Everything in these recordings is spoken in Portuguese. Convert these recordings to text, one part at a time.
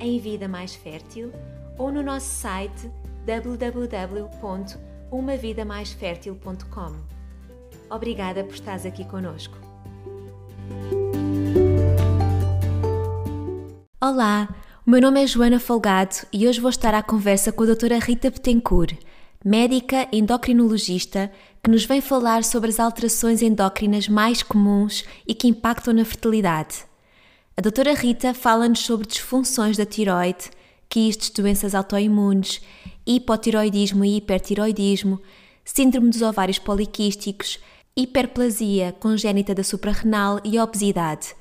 em Vida Mais Fértil ou no nosso site www.umavidamaisfertil.com. Obrigada por estares aqui conosco. Olá, o meu nome é Joana Folgado e hoje vou estar à conversa com a doutora Rita Betancourt, médica endocrinologista que nos vem falar sobre as alterações endócrinas mais comuns e que impactam na fertilidade. A doutora Rita fala-nos sobre disfunções da tiroide, quistes, doenças autoimunes, hipotiroidismo e hipertiroidismo, síndrome dos ovários poliquísticos, hiperplasia congénita da suprarrenal e obesidade.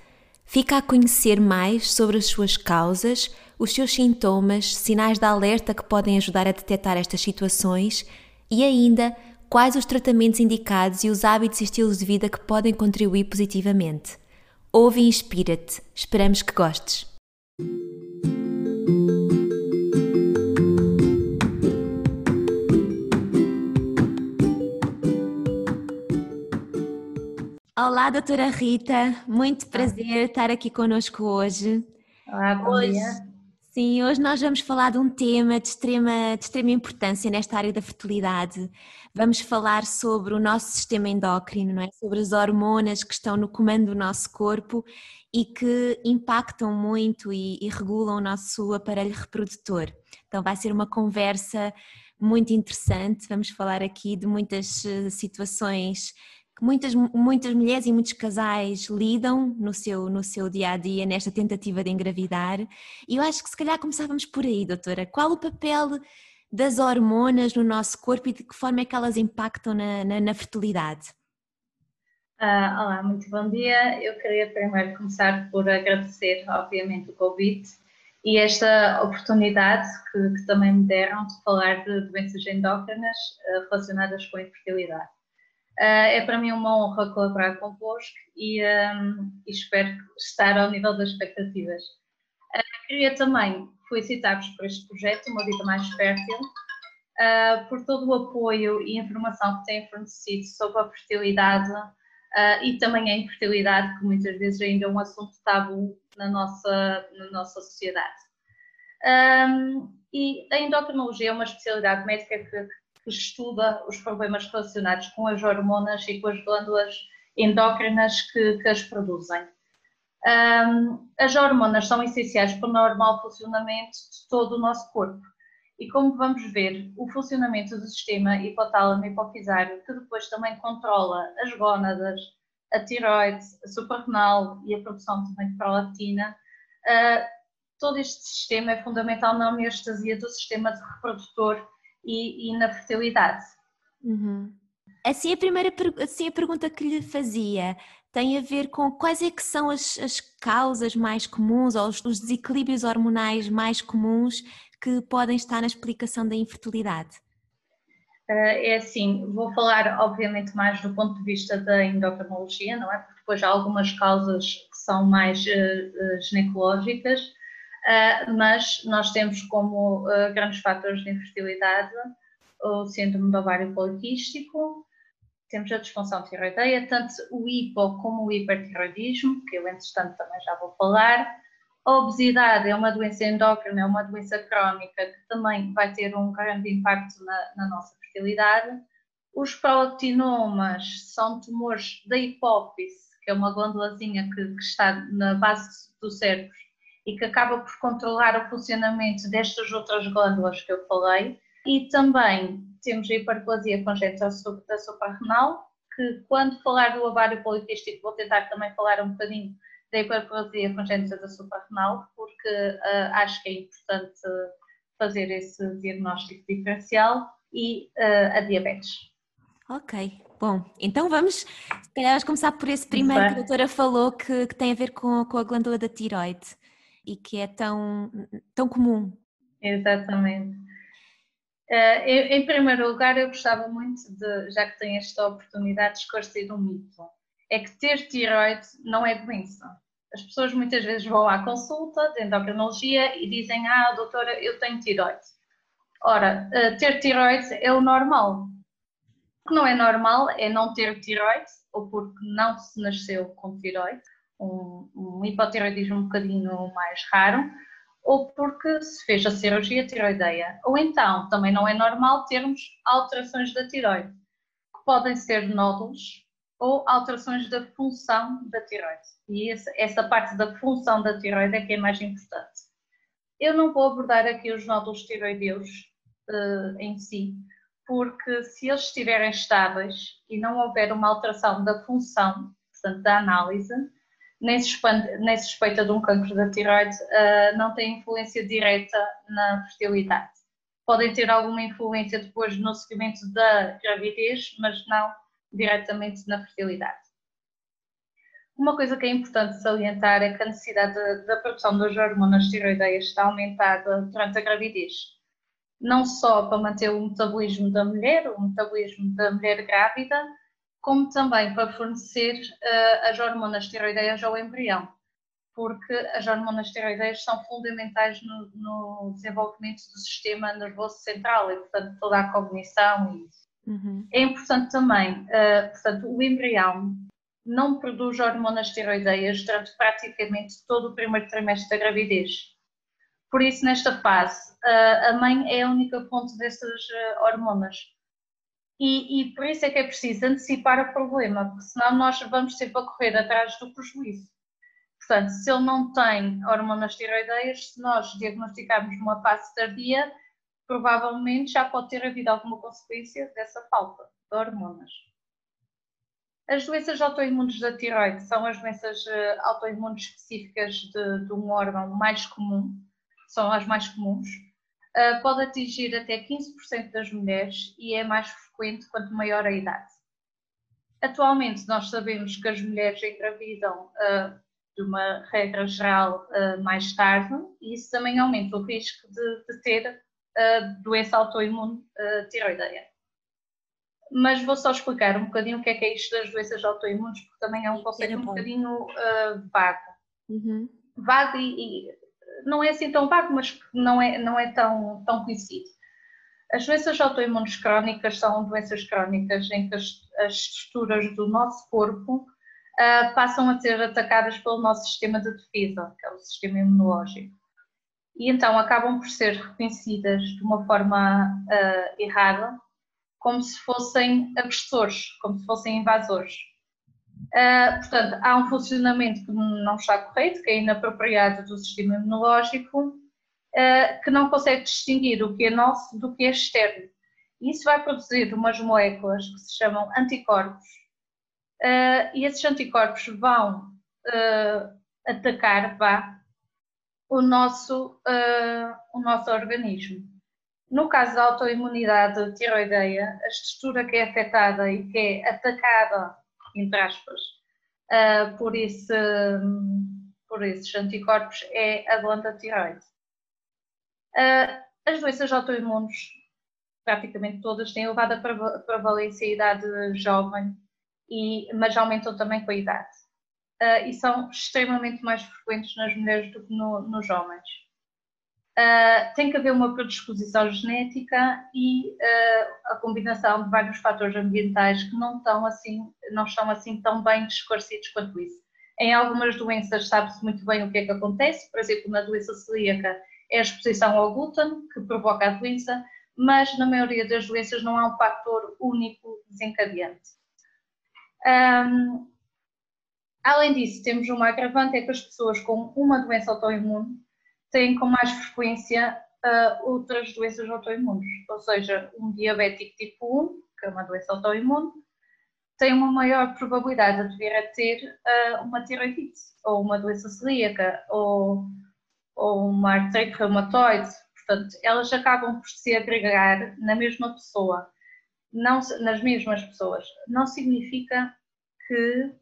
Fica a conhecer mais sobre as suas causas, os seus sintomas, sinais de alerta que podem ajudar a detectar estas situações e ainda quais os tratamentos indicados e os hábitos e estilos de vida que podem contribuir positivamente. Ouve e inspira-te. Esperamos que gostes. Olá, doutora Rita, muito prazer estar aqui conosco hoje. Olá, bom hoje, dia. Sim, hoje nós vamos falar de um tema de extrema, de extrema importância nesta área da fertilidade. Vamos falar sobre o nosso sistema endócrino, não é? sobre as hormonas que estão no comando do nosso corpo e que impactam muito e, e regulam o nosso aparelho reprodutor. Então vai ser uma conversa muito interessante. Vamos falar aqui de muitas eh, situações que muitas, muitas mulheres e muitos casais lidam no seu, no seu dia a dia, nesta tentativa de engravidar. E eu acho que se calhar começávamos por aí, doutora. Qual o papel das hormonas no nosso corpo e de que forma é que elas impactam na, na, na fertilidade? Uh, olá, muito bom dia. Eu queria primeiro começar por agradecer, obviamente, o convite e esta oportunidade que, que também me deram de falar de doenças endócrinas uh, relacionadas com a infertilidade. Uh, é para mim uma honra colaborar convosco e, um, e espero estar ao nível das expectativas. Uh, queria também felicitar-vos por este projeto, Uma Vida Mais Fértil, uh, por todo o apoio e informação que têm fornecido sobre a fertilidade e também a infertilidade, que muitas vezes ainda é um assunto tabu na nossa, na nossa sociedade. Um, e a endocrinologia é uma especialidade médica que, que estuda os problemas relacionados com as hormonas e com as glândulas endócrinas que, que as produzem. Um, as hormonas são essenciais para o normal funcionamento de todo o nosso corpo. E como vamos ver, o funcionamento do sistema hipotálamo hipofisário, que depois também controla as gónadas, a tiroide, a suprarrenal e a produção também de prolactina, uh, todo este sistema é fundamental na homeostasia do sistema reprodutor e, e na fertilidade. Uhum. Assim, a primeira assim, a pergunta que lhe fazia tem a ver com quais é que são as, as causas mais comuns ou os, os desequilíbrios hormonais mais comuns que podem estar na explicação da infertilidade? Eh, é assim, vou falar obviamente mais do ponto de vista da endocrinologia, não é? Porque depois há algumas causas que são mais uh, ginecológicas, mas nós temos como uh, grandes fatores de infertilidade o síndrome do ovário poliquístico, temos a disfunção tiroideia, tanto o hipo como o hipertiroidismo, que eu entretanto também já vou falar. A obesidade é uma doença endócrina, é uma doença crónica que também vai ter um grande impacto na, na nossa fertilidade. Os prolactinomas são tumores da hipófise, que é uma glândulazinha que, que está na base do cérebro e que acaba por controlar o funcionamento destas outras glândulas que eu falei. E também temos a hiperplasia congénita da suprarrenal, que quando falar do ovário poliquístico vou tentar também falar um bocadinho da hiperplasia congénita da suprarrenal, porque uh, acho que é importante fazer esse diagnóstico diferencial e uh, a diabetes. Ok, bom, então vamos, se calhar vamos começar por esse primeiro que a doutora falou que, que tem a ver com, com a glândula da tiroide. E que é tão, tão comum. Exatamente. Uh, em primeiro lugar, eu gostava muito de, já que tenho esta oportunidade, de esclarecer um mito. É que ter tiroide não é doença. As pessoas muitas vezes vão à consulta de endocrinologia e dizem: Ah, doutora, eu tenho tiroide. Ora, uh, ter tiroide é o normal. O que não é normal é não ter tiroide, ou porque não se nasceu com tiroide, um, um hipotiroidismo um bocadinho mais raro, ou porque se fez a cirurgia tiroideia. Ou então, também não é normal termos alterações da tiroide, que podem ser nódulos ou alterações da função da tiroide. E essa parte da função da tiroide é que é mais importante. Eu não vou abordar aqui os nódulos tiroideus uh, em si, porque se eles estiverem estáveis e não houver uma alteração da função, portanto, da análise, nem suspeita, nem suspeita de um cancro da tiroide, uh, não tem influência direta na fertilidade. Podem ter alguma influência depois no seguimento da gravidez, mas não diretamente na fertilidade. Uma coisa que é importante salientar é que a necessidade da produção das hormonas tiroideias está aumentada durante a gravidez. Não só para manter o metabolismo da mulher, o metabolismo da mulher grávida, como também para fornecer uh, as hormonas tiroideias ao embrião, porque as hormonas tiroideias são fundamentais no, no, desenvolvimento do sistema nervoso central e, portanto, toda a cognição e. Uhum. É importante também, uh, portanto, o embrião não produz hormonas tiroideias durante praticamente todo o primeiro trimestre da gravidez. Por isso, nesta fase, uh, a mãe é a única fonte dessas hormonas e, e, por isso é que é preciso antecipar o problema, porque senão nós vamos sempre a correr atrás do prejuízo. Portanto, se ele não tem hormonas tiroideias, se nós diagnosticarmos uma fase tardia, provavelmente já pode ter havido alguma consequência dessa falta de hormonas. As doenças autoimunes da tiroide são as doenças eh, autoimunes específicas de, de um órgão mais comum, são as mais comuns. Uh, pode atingir até 15% das mulheres e é mais frequente quanto maior a idade. Atualmente, nós sabemos que as mulheres engravidam uh, de uma regra geral uh, mais tarde e isso também aumenta o risco de, de ter doença autoimune tiroideia. Mas vou só explicar um bocadinho o que é que é isto das doenças autoimunes, porque também é um conceito um bocadinho vago. Uhum. Vago e, e, não é assim tão vago, mas não é, não é tão, tão conhecido. As doenças autoimunes crónicas são doenças crónicas em que as, as estruturas do nosso corpo uh, passam a ser atacadas pelo nosso sistema de defesa, que é o sistema imunológico. E então acabam por ser reconhecidas de uma forma uh, errada, como se fossem agressores, como se fossem invasores. Uh, portanto, há um funcionamento que não está correto, que é inapropriado do sistema imunológico, uh, que não consegue distinguir o que é nosso do que é externo. Isso vai produzir umas moléculas que se chamam anticorpos, uh, e esses anticorpos vão atacar vá, o, nosso, o nosso organismo. No caso da autoimunidade tiroideia, a estrutura que é afetada e que é atacada, entre aspas, por, esse, por esses anticorpos é a glândula tiroide. Uh, as doenças autoimunes, praticamente todas, têm elevada prevalência em idade jovem, e, mas aumentam também com a idade. Uh, e são extremamente mais frequentes nas mulheres do que no, nos homens. Uh, tem que haver uma predisposição genética e uh, a combinação de vários fatores ambientais que não estão assim, não estão assim tão bem esclarecidos quanto isso. Em algumas doenças sabe-se muito bem o que é que acontece, por exemplo, na doença celíaca é a exposição ao glúten que provoca a doença, mas na maioria das doenças não há um fator único desencadeante. Um, além disso, temos uma agravante, é que as pessoas com uma doença autoimune têm com mais frequência uh, outras doenças autoimunes, ou seja, um diabético tipo 1, que é uma doença autoimune, tem uma maior probabilidade de vir a ter uh, uma tiroidite, ou uma doença celíaca, ou ou uma artrite reumatoide, portanto, elas acabam por se agregar na mesma pessoa, não, nas mesmas pessoas. Não significa que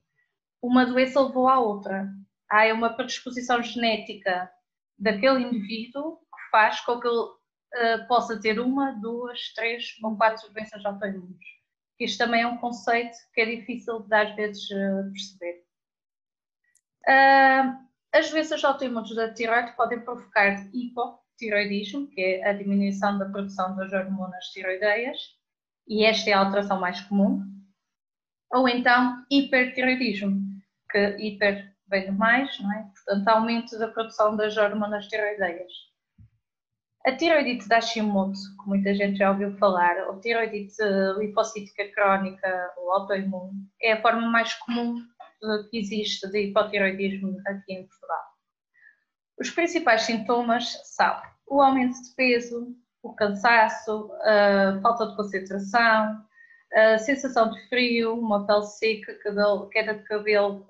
uma doença levou à outra. Há uma predisposição genética daquele indivíduo que faz com que ele uh, possa ter uma, duas, três ou quatro doenças autoimunes. Isto também é um conceito que é difícil de às vezes uh, perceber. Uh, as doenças autoimunes da tiroide podem provocar hipotiroidismo, que é a diminuição da produção das hormonas tiroideias, e esta é a alteração mais comum, ou então hipertiroidismo, que hiper de mais, não é? portanto, aumento da produção das hormonas tiroideias. A tiroidite da Hashimoto, que muita gente já ouviu falar, ou tiroidite lipocítica crónica ou autoimune, é a forma mais comum que existe de hipotiroidismo aqui em Portugal. Os principais sintomas são o aumento de peso, o cansaço, a falta de concentração, sensação de frio, uma pele seca, queda de cabelo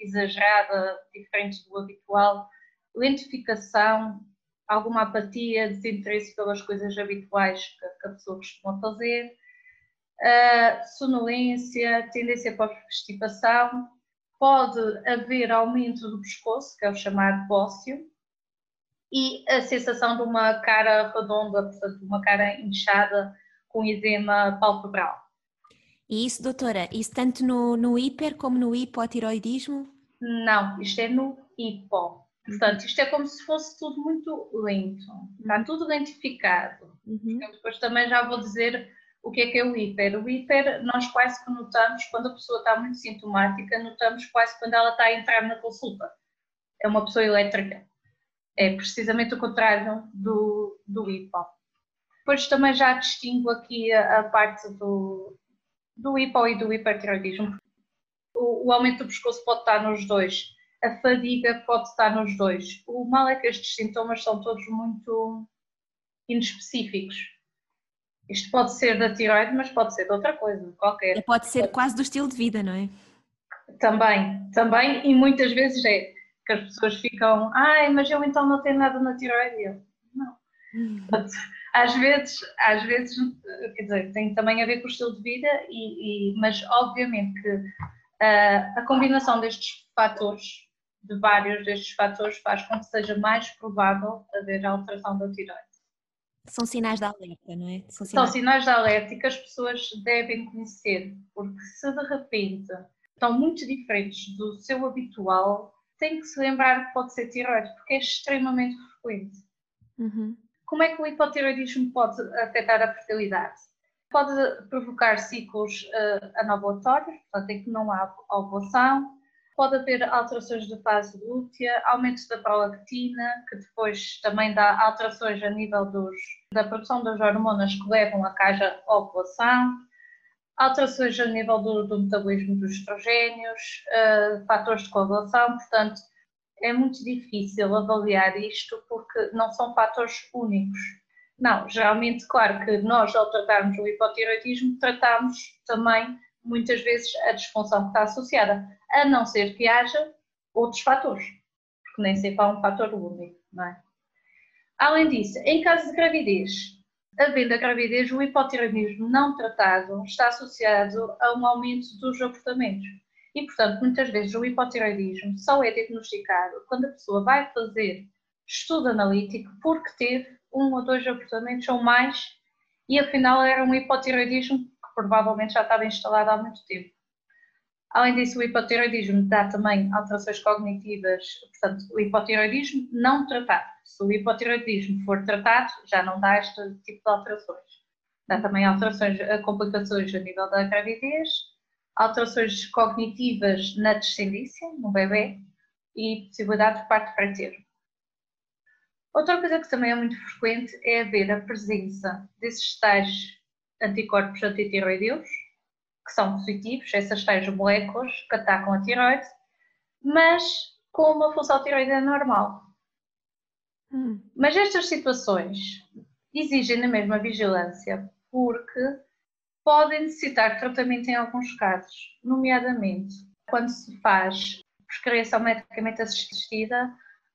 exagerada, diferente do habitual, lentificação, alguma apatia, desinteresse pelas coisas habituais que a pessoa costuma fazer, sonolência, tendência para constipação, pode haver aumento do pescoço, que é o chamado bócio, e a sensação de uma cara redonda, portanto, uma cara inchada com edema palpebral. E isso, doutora, isso tanto no, no hiper como no hipotiroidismo? Não, isto é no hipo. Portanto, isto é como se fosse tudo muito lento, está uhum. tudo lentificado. Uhum. Depois também já vou dizer o que é que é o hiper? O hiper, nós quase que notamos, quando a pessoa está muito sintomática, notamos quase quando ela está a entrar na consulta. É uma pessoa elétrica. É precisamente o contrário do, do hipo. Depois também já distingo aqui a, a parte do, do hipo e do hipertiroidismo. O, o aumento do pescoço pode estar nos dois, a fadiga pode estar nos dois. O mal é que estes sintomas são todos muito inespecíficos isto pode ser da tiroide, mas pode ser de outra coisa, qualquer. Pode ser quase do estilo de vida, não é? Também, também, e muitas vezes é que as pessoas ficam, ai, mas eu então não tenho nada na tiroide. Eu, não. Hum. Às vezes, às vezes, quer dizer, tem também a ver com o estilo de vida, e, e mas obviamente que uh, a combinação destes fatores, de vários destes fatores, faz com que seja mais provável haver alteração da tiroide. São sinais de alerta, não é? São sinais... São sinais de alerta que as pessoas devem conhecer, porque se de repente estão muito diferentes do seu habitual, tem que se lembrar que pode ser tiroide, porque é extremamente frequente. Uhum. Como é que o hipotiroidismo pode afetar a fertilidade? Pode provocar ciclos uh, anovulatórios, portanto, em que não há ovulação, Pode haver alterações de fase lútea, aumento da prolactina, que depois também dá alterações a nível dos, da produção das hormonas que levam a caja ovulação, alterações a nível do, do metabolismo dos estrogénios, uh, fatores de coagulação, portanto, é muito difícil avaliar isto porque não são fatores únicos. Não, geralmente, claro que nós, ao tratarmos o hipotiroidismo, tratamos também muitas vezes a disfunção que está associada, a não ser que haja outros fatores, porque nem sempre há um fator único, não é? Além disso, em caso de gravidez, havendo a gravidez, o hipotiroidismo não tratado está associado a um aumento dos abortamentos. E, portanto, muitas vezes o hipotiroidismo só é diagnosticado quando a pessoa vai fazer estudo analítico porque teve um ou dois abortamentos ou mais e afinal era um hipotiroidismo provavelmente já estava instalada há muito tempo. Além disso, o hipotiroidismo dá também alterações cognitivas, portanto, o hipotiroidismo não tratado. Se o hipotiroidismo for tratado, já não dá este tipo de alterações. Dá também alterações, complicações a nível da gravidez, alterações cognitivas na descendência, no bebê, e possibilidade de parto preterno. Outra coisa que também é muito frequente é haver a presença desses tais anticorpos antitiroideus, que são positivos, essas tais moléculas que atacam a tiroide, mas com uma função tiroideia normal. Hum. Mas estas situações exigem na mesma vigilância porque podem necessitar tratamento em alguns casos, nomeadamente quando se faz prescrição medicamente assistida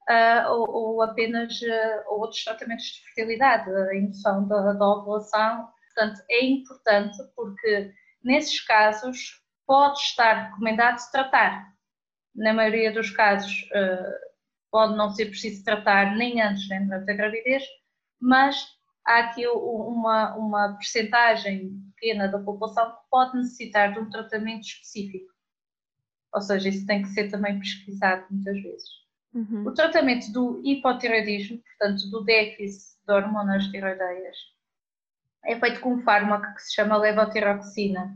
uh, ou, ou, apenas uh, outros tratamentos de fertilidade, a indução da, da ovulação Portanto, é importante porque nesses casos pode estar recomendado tratar. Na maioria dos casos uh, pode não ser preciso tratar nem antes nem durante a gravidez, mas há aqui uma, uma percentagem pequena da população que pode necessitar de um tratamento específico. Ou seja, isso tem que ser também pesquisado muitas vezes. Uhum. O tratamento do hipotireoidismo, portanto, do déficit de hormonas tiroideias, é feito com um fármaco que se chama levotiroxina,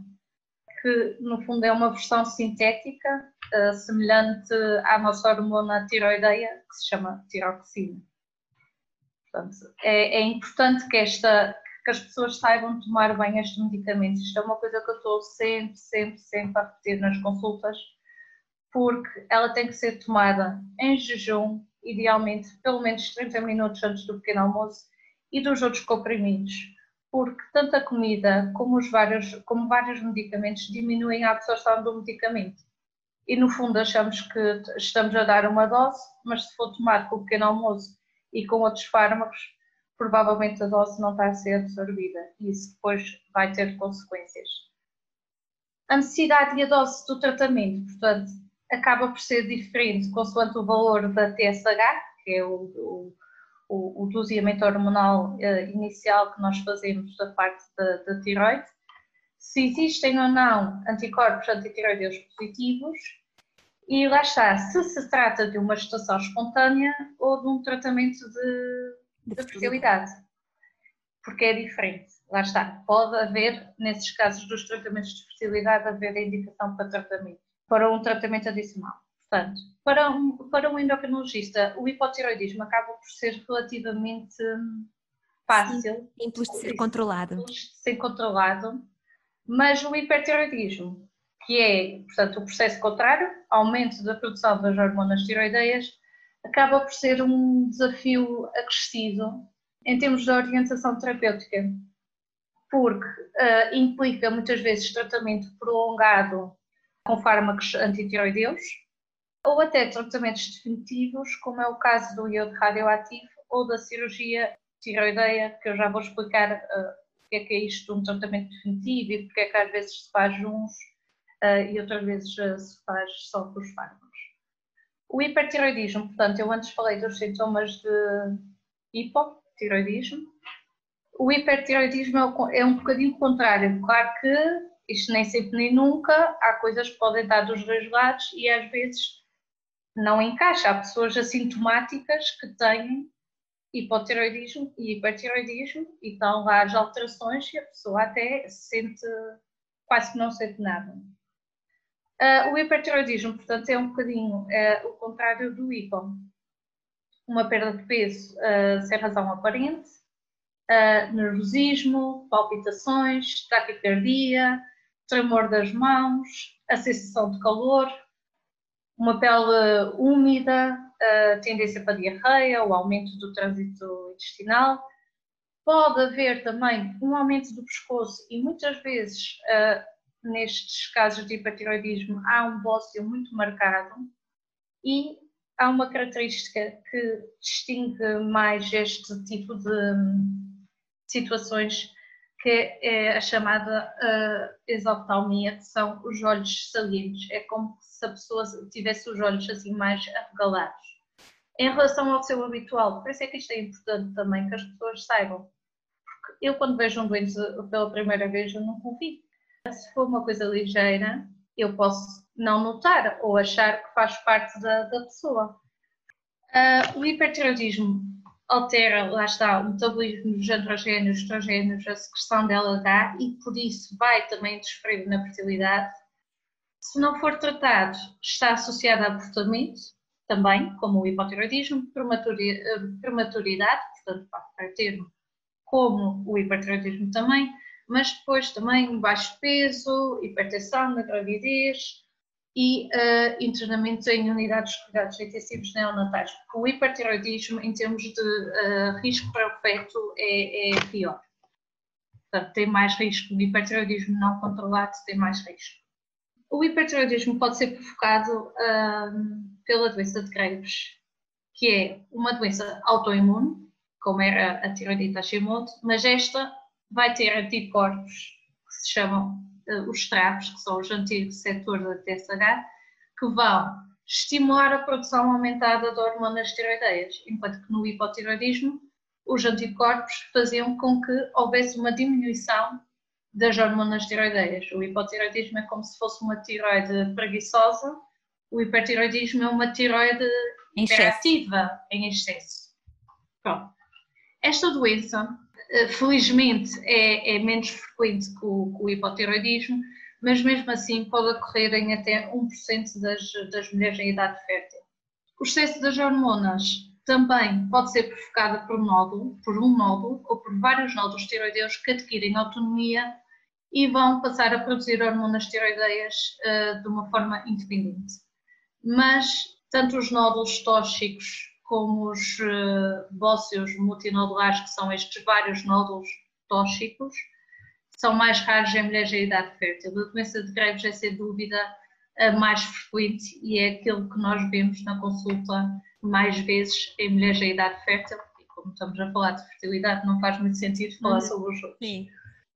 que no fundo é uma versão sintética uh, semelhante à nossa hormona tiroideia, que se chama tiroxina. Portanto, é, é importante que, esta, que as pessoas saibam tomar bem estes medicamentos. Isto é uma coisa que eu estou sempre, sempre, sempre a repetir nas consultas, porque ela tem que ser tomada em jejum, idealmente pelo menos 30 minutos antes do pequeno almoço, e dos outros comprimidos, porque tanto a comida como, os vários, como vários medicamentos diminuem a absorção do medicamento. E no fundo achamos que estamos a dar uma dose, mas se for tomar com o pequeno almoço e com outros fármacos, provavelmente a dose não está a ser absorvida e isso depois vai ter consequências. A necessidade e a dose do tratamento, portanto, acaba por ser diferente consoante o valor da TSH, que é o, o, o, o doseamento hormonal uh, inicial que nós fazemos da parte da, da tiroide, se existem ou não anticorpos antitiroideus positivos e lá está, se se trata de uma gestação espontânea ou de um tratamento de, de fertilidade. Porque é diferente. Lá está, pode haver, nesses casos dos tratamentos de fertilidade, haver a indicação para tratamento, para um tratamento adicional. Portanto, para um, para um endocrinologista, o hipotiroidismo acaba por ser relativamente fácil. Simples de ser controlado. Simples de ser controlado, mas o hipertiroidismo que é, portanto, o processo contrário, aumento da produção das hormonas tiroideias, acaba por ser um desafio acrescido em termos de orientação terapêutica, porque uh, implica muitas vezes tratamento prolongado com fármacos antitiroideus ou até tratamentos definitivos, como é o caso do iodo radioativo ou da cirurgia tiroideia, que eu já vou explicar uh, o que é que é isto, um tratamento definitivo e porque é que às vezes se faz uns uh, e outras vezes se faz só com os fármacos. O hipertiroidismo, portanto, eu antes falei dos sintomas de hipotiroidismo. O hipertiroidismo é, é um bocadinho contrário. Claro que isto nem sempre nem nunca, há coisas que podem estar dos dois lados e às vezes não encaixa. Há pessoas assintomáticas que têm hipotiroidismo e hipertiroidismo e estão lá as alterações e a pessoa até sente, quase que não sente nada. Uh, o hipertiroidismo, portanto, é um bocadinho uh, o contrário do hipo. Uma perda de peso uh, sem razão aparente, nervosismo, palpitações, taquicardia, tremor das mãos, a sensação de calor, uma pele úmida, tendência para diarreia, o aumento do trânsito intestinal. Pode haver também um aumento do pescoço e muitas vezes nestes casos de hipertiroidismo há um bócio muito marcado e há uma característica que distingue mais este tipo de situações que é a chamada uh, exoftalmia, que são os olhos salientes. É como se a pessoa tivesse os olhos assim mais arregalados. Em relação ao seu habitual, por isso é que isto é importante também que as pessoas saibam. Porque eu quando vejo um doente pela primeira vez, eu nunca o vi se for uma coisa ligeira, eu posso não notar ou achar que faz parte da, da pessoa. Uh, o hipertiroidismo altera, lá está, o metabolismo dos androgénios, estrogénios, a secreção dela dá e por isso vai também interferir na fertilidade. Se não for tratado, está associado a abortamento, também, como o hipotiroidismo, prematuridade, portanto, para termo, como o hipertiroidismo também, mas depois também baixo peso, hipertensão na gravidez e uh, em unidades de cuidados intensivos neonatais, porque o hipertiroidismo, em termos de uh, risco para o feto, é, é, pior. Portanto, tem mais risco. O hipertiroidismo não controlado tem mais risco. O hipertiroidismo pode ser provocado uh, pela doença de Graves, que é uma doença autoimune, como era a tiroidite Hashimoto, mas esta vai ter anticorpos que se chamam uh, os TRAPs, que são os antigos setores da TSH, que vão estimular a produção aumentada de hormonas tiroideias, enquanto que no hipotiroidismo os anticorpos faziam com que houvesse uma diminuição das hormonas tiroideias. O hipotiroidismo é como se fosse uma tiroide preguiçosa, o hipertiroidismo é uma tiroide hiperativa em excesso. Pronto. Esta doença, felizmente, é, é menos frequente que o, que o, hipotiroidismo, mas mesmo assim pode ocorrer em até 1% das, das mulheres em idade fértil. O excesso das hormonas também pode ser provocado por, nódulo, por um nódulo ou por vários nódulos tiroideus que adquirem autonomia e vão passar a produzir hormonas tiroideias uh, de uma forma independente. Mas tanto os nódulos tóxicos como os uh, bóceos multinodulares, que são estes vários nódulos tóxicos, são mais raros em mulheres em idade fértil. A doença de Graves é, sem dúvida, a mais frequente e é aquilo que nós vemos na consulta mais vezes em mulheres em idade fértil. E como estamos a falar de fertilidade, não faz muito sentido falar uhum. sobre os outros. Sim.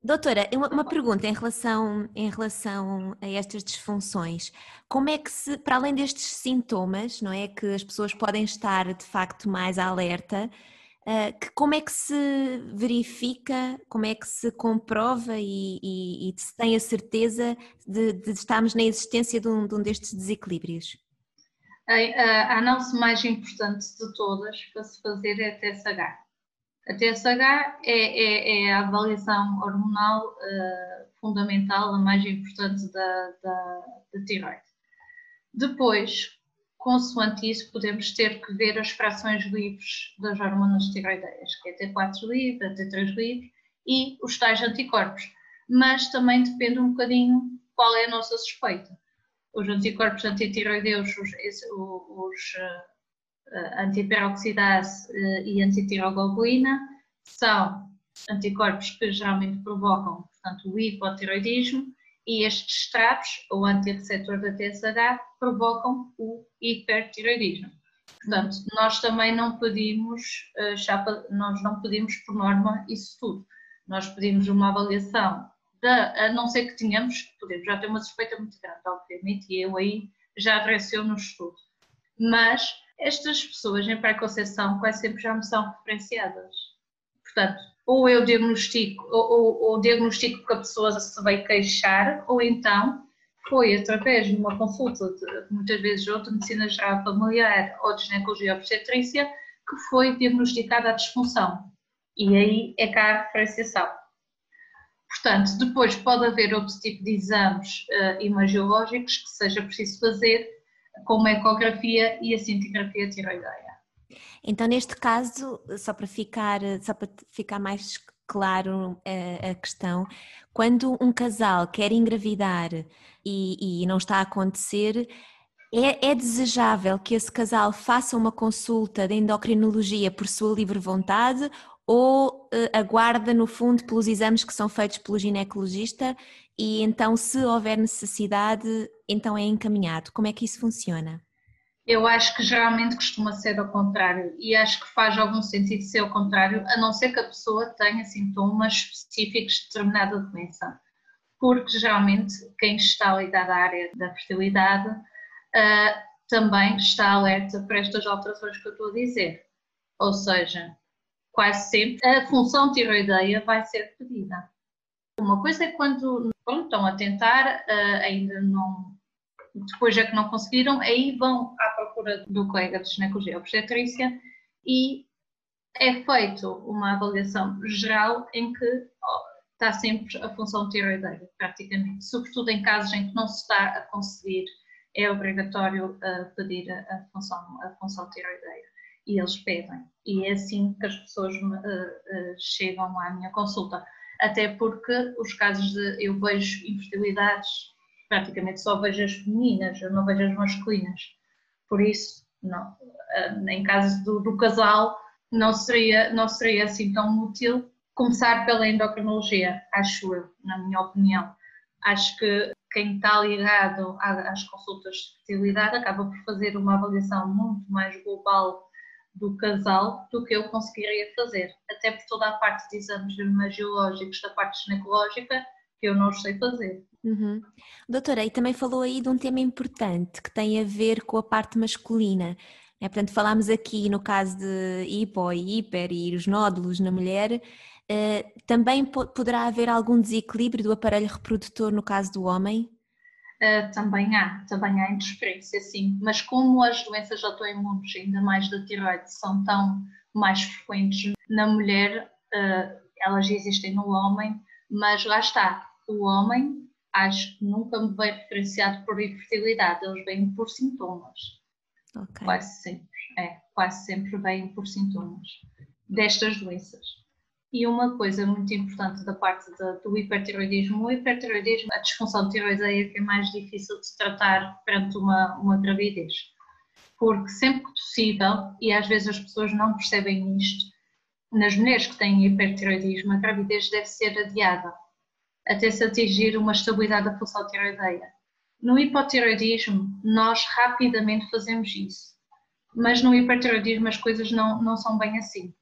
Doutora, uma, uma, pergunta em relação, em relação a estas disfunções. Como é que se, para além destes sintomas, não é, que as pessoas podem estar de facto mais alerta, uh, que como é que se verifica, como é que se comprova e, e, e se tem a certeza de, de estarmos na existência de um, de um destes desequilíbrios? A, a, a análise mais importante de todas para se fazer é a TSH a TSH é, é, é a avaliação hormonal uh, fundamental, a mais importante da, da, da tiroide. Depois, consoante isso, podemos ter que ver as frações livres das hormonas tiroideias, que é T4 livre, a T3 livre e os tais anticorpos. Mas também depende um bocadinho qual é a nossa suspeita. Os anticorpos antitiroideus, os, os, uh, uh, antiperoxidase uh, e antitiroglobulina, são anticorpos que geralmente provocam, portanto, o hipotiroidismo e estes estratos, ou antirreceptor da TSH, provocam o hipertiroidismo. Portanto, nós também não pedimos, uh, nós não pedimos por norma isso tudo. Nós pedimos uma avaliação, de, a não ser que tenhamos, podemos já ter uma suspeita muito grande, obviamente, e eu aí já direciono no estudo. Mas estas pessoas em pré-conceição quase sempre já me são referenciadas. Portanto, ou eu diagnostico, ou, ou, ou diagnostico que a pessoa se vai queixar, ou então foi através de uma consulta, de, muitas vezes de medicina geral familiar ou de ginecologia obstetrícia, que foi diagnosticada a disfunção. E aí é cá a referenciação. Portanto, depois pode haver outro tipo de exames uh, imagiológicos que seja preciso fazer como a ecografia e a cintigrafia tiroideia. Então, neste caso, só para ficar, só para ficar mais claro a, eh, a questão, quando um casal quer engravidar e, e não está a acontecer, é, é, desejável que esse casal faça uma consulta de endocrinologia por sua livre vontade ou uh, aguarda, no fundo, pelos exames que são feitos pelo ginecologista e então, se houver necessidade, então é encaminhado. Como é que isso funciona? Eu acho que geralmente costuma ser ao contrário e acho que faz algum sentido ser ao contrário, a não ser que a pessoa tenha sintomas específicos de determinada doença. Porque geralmente quem está ligado à área da fertilidade uh, também está alerta para estas alterações que eu estou a dizer. Ou seja, quase sempre a função tiroideia vai ser pedida. Uma coisa é quando pronto, estão a tentar, uh, ainda não, depois é que não conseguiram, aí vão à procura do colega de ginecologia obstetrícia e é feito uma avaliação geral em que está sempre a função tiroideia, praticamente. Sobretudo em casos em que não se está a conseguir, é obrigatório uh, pedir a, função, a função tiroideia. E eles pedem. E é assim que as pessoas uh, uh, chegam à minha consulta até porque os casos de eu vejo infertilidades, praticamente só vejo as femininas, eu não vejo as masculinas. Por isso, não, eh, em caso do, do casal, não seria, não seria assim tão útil começar pela endocrinologia, acho eu, na minha opinião. Acho que quem está ligado às consultas de fertilidade acaba por fazer uma avaliação muito mais global do casal do que eu conseguiria fazer. Até por toda a parte de exames imagiológicos da parte ginecológica que eu não sei fazer. Uhum. Doutora, e também falou aí de um tema importante que tem a ver com a parte masculina. É, portanto, falámos aqui no caso de hipo e hiper e os nódulos na mulher, eh, também poderá haver algum desequilíbrio do aparelho reprodutor no caso do homem? Uh, também há, também há interferência, sim. Mas como as doenças autoimunes, ainda mais da tiroide, são tão mais frequentes na mulher, uh, elas existem no homem, mas lá está, o homem acho que nunca me veio referenciado por infertilidade, eles vêm por sintomas. Okay. Quase sempre, é, quase sempre vêm por sintomas destas doenças. E uma coisa muito importante da parte do hipertiroidismo, o hipertiroidismo, a disfunção tiroideia que é mais difícil de tratar perante uma, uma gravidez. Porque sempre que possível, e às vezes as pessoas não percebem isto, nas mulheres que têm hipertiroidismo, a gravidez deve ser adiada até se atingir uma estabilidade da função tiroideia. No hipotiroidismo, nós rapidamente fazemos isso, mas no hipertiroidismo as coisas não, não são bem assim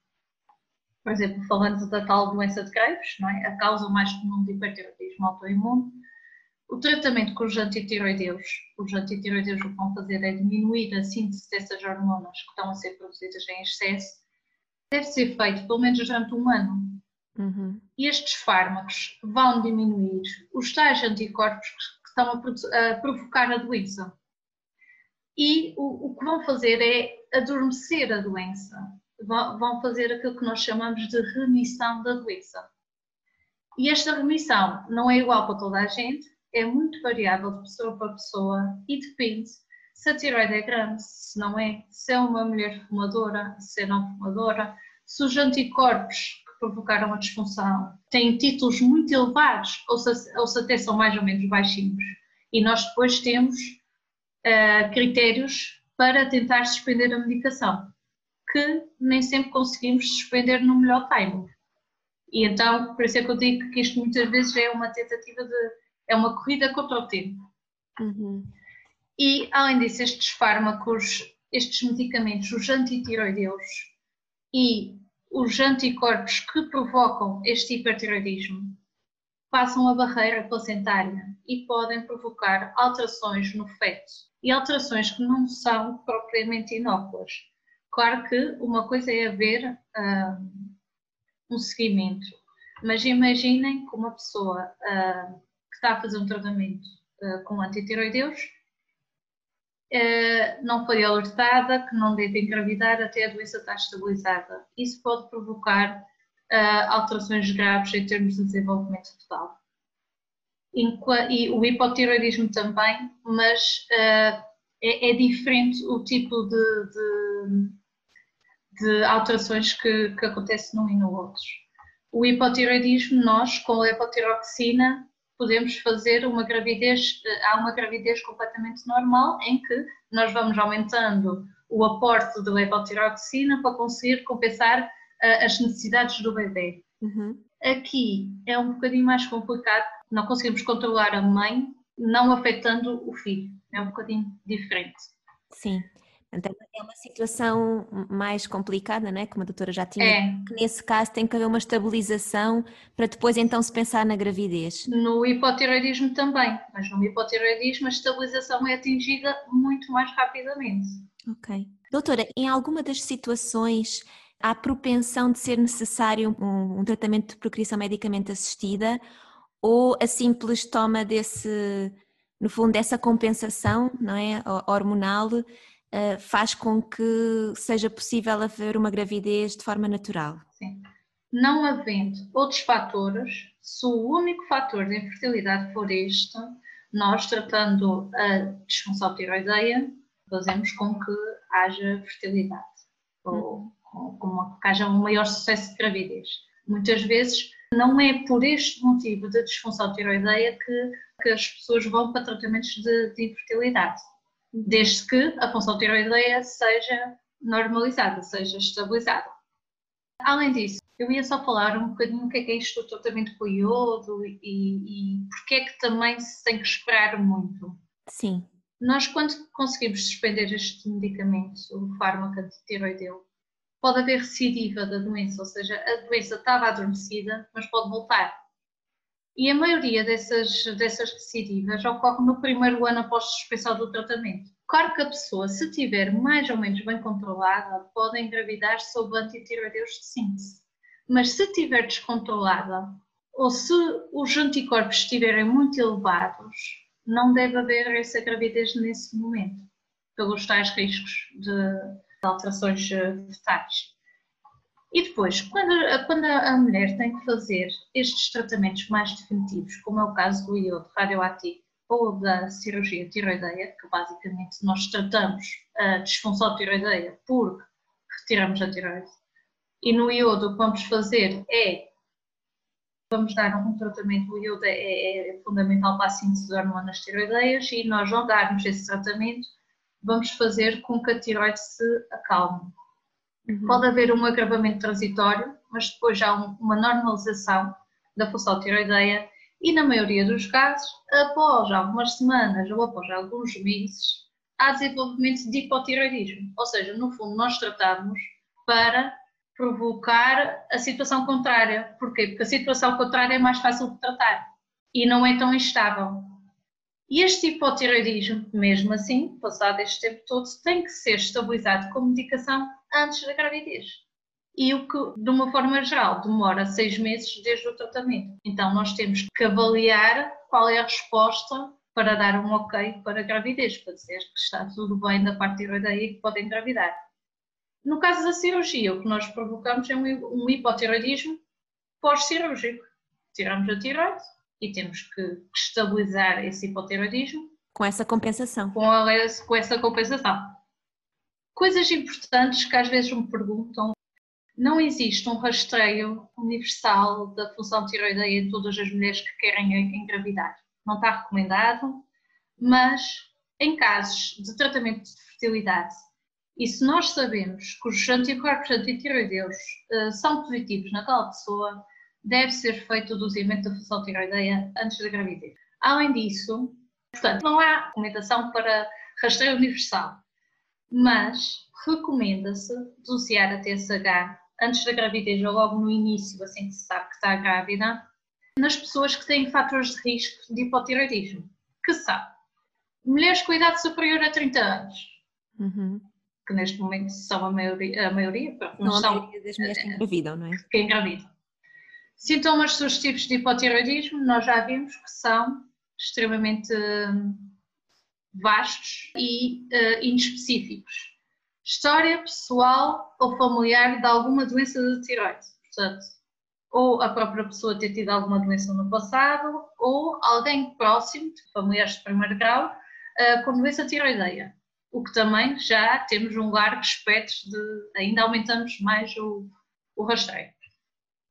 por exemplo, falando da tal doença de Graves, é? a causa mais comum de hipertiroidismo autoimune, o tratamento com os antitiroideus, os antitiroideus o que vão fazer é diminuir a síntese dessas hormonas que estão a ser produzidas em excesso, deve ser feito pelo menos durante um ano. Uhum. E estes fármacos vão diminuir os tais anticorpos que estão a, a provocar a doença. E o, o que vão fazer é adormecer a doença vão fazer aquilo que nós chamamos de remissão da doença. E esta remissão não é igual para toda a gente, é muito variável de pessoa para pessoa e depende se a tiroide é grande, se não é, se é uma mulher fumadora, se é não fumadora, se os anticorpos que provocaram a disfunção têm títulos muito elevados ou se, ou se até são mais ou menos baixinhos. E nós depois temos uh, critérios para tentar suspender a medicação que nem sempre conseguimos suspender no melhor timing. E então, por isso é que eu digo que isto muitas vezes é uma tentativa de. é uma corrida contra o tempo. Uhum. E, além disso, estes fármacos, estes medicamentos, os antitiroideus e os anticorpos que provocam este hipertiroidismo passam a barreira placentária e podem provocar alterações no feto. E alterações que não são propriamente inóculas Claro que uma coisa é haver uh, um seguimento, mas imaginem que uma pessoa uh, que está a fazer um tratamento uh, com antitiroideus não foi alertada que não deve engravidar até a doença estar estabilizada. Isso pode provocar alterações graves em termos de desenvolvimento total. E o hipotiroidismo também, mas é, é, diferente o tipo de, de de alterações que, que acontecem num e no outro. O hipotiroidismo, nós com a hipotiroxina podemos fazer uma gravidez, eh, há uma gravidez completamente normal em que nós vamos aumentando o aporte da levotiroxina para conseguir compensar uh, as necessidades do bebê. Uhum. Aqui é um bocadinho mais complicado, não conseguimos controlar a mãe, não afetando o filho, é um bocadinho diferente. Sim. Então é uma situação mais complicada, não é? Como a doutora já tinha, é. que nesse caso tem que haver uma estabilização para depois então se pensar na gravidez. No hipotiroidismo também, mas no hipotiroidismo a estabilização é atingida muito mais rapidamente. Ok. Doutora, em alguma das situações há propensão de ser necessário um, um tratamento de procriação medicamente assistida ou a simples toma desse, no fundo, dessa compensação, não é, hormonal, eh, faz com que seja possível haver uma gravidez de forma natural. Sim. Não havendo outros fatores, se o único fator de infertilidade for este, nós tratando a disfunção tiroideia, fazemos com que haja fertilidade ou, ou com que haja um maior sucesso de gravidez. Muitas vezes não é por este motivo da disfunção tiroideia que, que as pessoas vão para tratamentos de, de infertilidade desde que a função tiroideia seja normalizada, seja estabilizada. Além disso, eu ia só falar um bocadinho o que é, que é isto do tratamento com iodo e, e porque é que também se tem que esperar muito. Sim. Nós, quando conseguimos suspender este medicamento, o fármaco antiroideu, pode haver recidiva da doença, ou seja, a doença estava adormecida, mas pode voltar. E a maioria dessas, dessas recidivas ocorre no primeiro ano após suspensão do tratamento. Claro que a pessoa, se estiver mais ou menos bem controlada, pode engravidar sob antitiroideus de síntese. Mas se estiver descontrolada ou se os anticorpos estiverem muito elevados, não deve haver essa gravidez nesse momento, pelos tais riscos de alterações eh, fetais. E depois, quando, quando a mulher tem que fazer estes tratamentos mais definitivos, como é o caso do iodo radioativo ou da cirurgia tiroideia, que basicamente nós tratamos a disfunção tiroideia porque retiramos a tiroide, e no iodo o que vamos fazer é vamos dar um tratamento, o iodo é, é fundamental para a síntese de hormonas tiroideias e nós ao darmos esse tratamento vamos fazer com que a tiroide se acalme Uhum. Pode haver um agravamento transitório, mas depois já uma normalização da função tiroideia e, na maioria dos casos, após algumas semanas ou após alguns meses, há desenvolvimento de hipotiroidismo. Ou seja, no fundo, nós tratamos para provocar a situação contrária. Porquê? Porque a situação contrária é mais fácil de tratar e não é tão instável. E este hipotiroidismo, mesmo assim, passado este tempo todo, tem que ser estabilizado com medicação antes da gravidez. E o que, de uma forma geral, demora seis meses desde o tratamento. Então, nós temos que avaliar qual é a resposta para dar um ok para a gravidez, para dizer que está tudo bem da parte tiroideia e que pode engravidar. No caso da cirurgia, o que nós provocamos é um hipotiroidismo pós-cirúrgico. Tiramos a tiroide e temos que estabilizar esse hipotiroidismo. Com essa compensação. Com, a, com essa compensação. Coisas importantes que às vezes me perguntam. Não existe um rastreio universal da função tiroideia em todas as mulheres que querem engravidar. Não está recomendado, mas em casos de tratamento de fertilidade, e se nós sabemos que os anticorpos antitiroideus uh, são positivos naquela pessoa, deve ser feito o dozimento da função tiroideia antes da gravidez. Além disso, portanto, não há recomendação para rastreio universal, mas recomenda-se dosear a TSH antes da gravidez ou logo no início, assim que se sabe que está grávida, nas pessoas que têm fatores de risco de hipotiroidismo, que são mulheres com idade superior a 30 anos, uhum. que neste momento são a maioria, a maioria não, são a maioria das mulheres que engravidam, não é? Que engravidam. Sintomas sugestivos de hipotiroidismo, nós já vimos que são extremamente hum, vastos e uh, inespecíficos. História pessoal ou familiar de alguma doença de tiroide. Portanto, ou a própria pessoa ter tido alguma doença no passado, ou alguém próximo, familiares de primeiro grau, uh, com doença tiroideia. O que também já temos um largo espectro de. ainda aumentamos mais o, o rastreio.